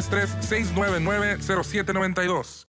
833-699-0792.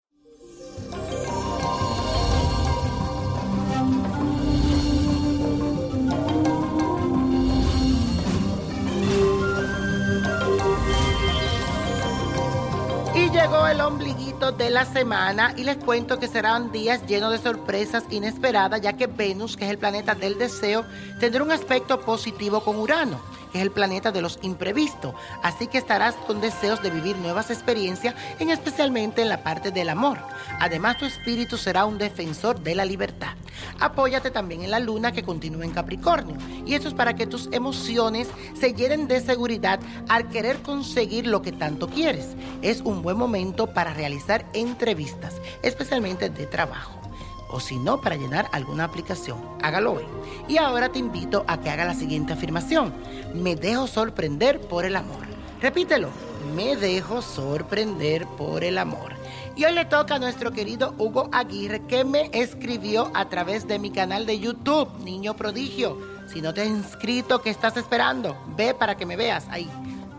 Y llegó el ombliguito de la semana y les cuento que serán días llenos de sorpresas inesperadas ya que Venus, que es el planeta del deseo, tendrá un aspecto positivo con Urano, es el planeta de los imprevistos. Así que estarás con deseos de vivir nuevas experiencias, en especialmente en la parte del amor. Además, tu espíritu será un defensor de la libertad. Apóyate también en la luna que continúa en Capricornio. Y eso es para que tus emociones se llenen de seguridad al querer conseguir lo que tanto quieres. Es un buen momento para realizar entrevistas, especialmente de trabajo. O si no, para llenar alguna aplicación. Hágalo hoy. Y ahora te invito a que haga la siguiente afirmación. Me dejo sorprender por el amor. Repítelo. Me dejo sorprender por el amor. Y hoy le toca a nuestro querido Hugo Aguirre que me escribió a través de mi canal de YouTube, Niño Prodigio. Si no te has inscrito, ¿qué estás esperando? Ve para que me veas ahí.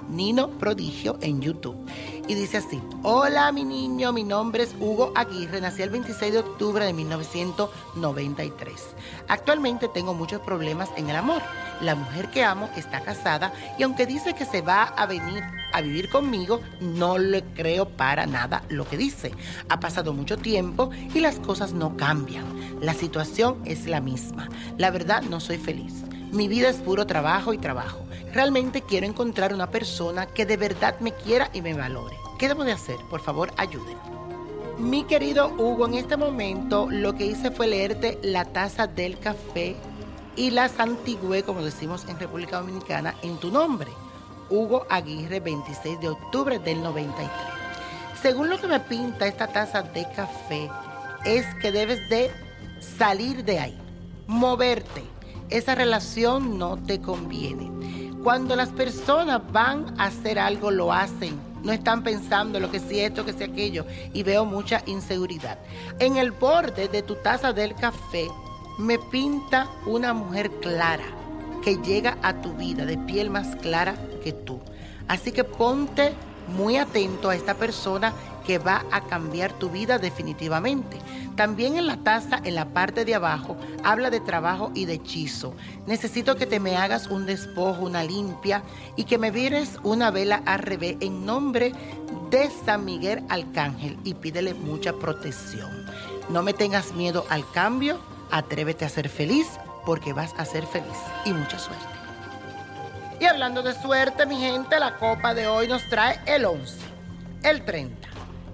Nino Prodigio en YouTube. Y dice así, hola mi niño, mi nombre es Hugo Aguirre, nací el 26 de octubre de 1993. Actualmente tengo muchos problemas en el amor. La mujer que amo está casada y aunque dice que se va a venir a vivir conmigo, no le creo para nada lo que dice. Ha pasado mucho tiempo y las cosas no cambian. La situación es la misma. La verdad no soy feliz. Mi vida es puro trabajo y trabajo. Realmente quiero encontrar una persona que de verdad me quiera y me valore. ¿Qué debo de hacer? Por favor, ayúdenme. Mi querido Hugo, en este momento lo que hice fue leerte la taza del café y la santigüé, como decimos en República Dominicana, en tu nombre. Hugo Aguirre, 26 de octubre del 93. Según lo que me pinta esta taza de café, es que debes de salir de ahí, moverte. Esa relación no te conviene. Cuando las personas van a hacer algo, lo hacen. No están pensando lo que si esto, que si aquello. Y veo mucha inseguridad. En el borde de tu taza del café me pinta una mujer clara que llega a tu vida de piel más clara que tú. Así que ponte muy atento a esta persona que va a cambiar tu vida definitivamente. También en la taza, en la parte de abajo, habla de trabajo y de hechizo. Necesito que te me hagas un despojo, una limpia y que me vires una vela al revés en nombre de San Miguel Arcángel y pídele mucha protección. No me tengas miedo al cambio, atrévete a ser feliz porque vas a ser feliz y mucha suerte. Y hablando de suerte, mi gente, la copa de hoy nos trae el 11, el 30,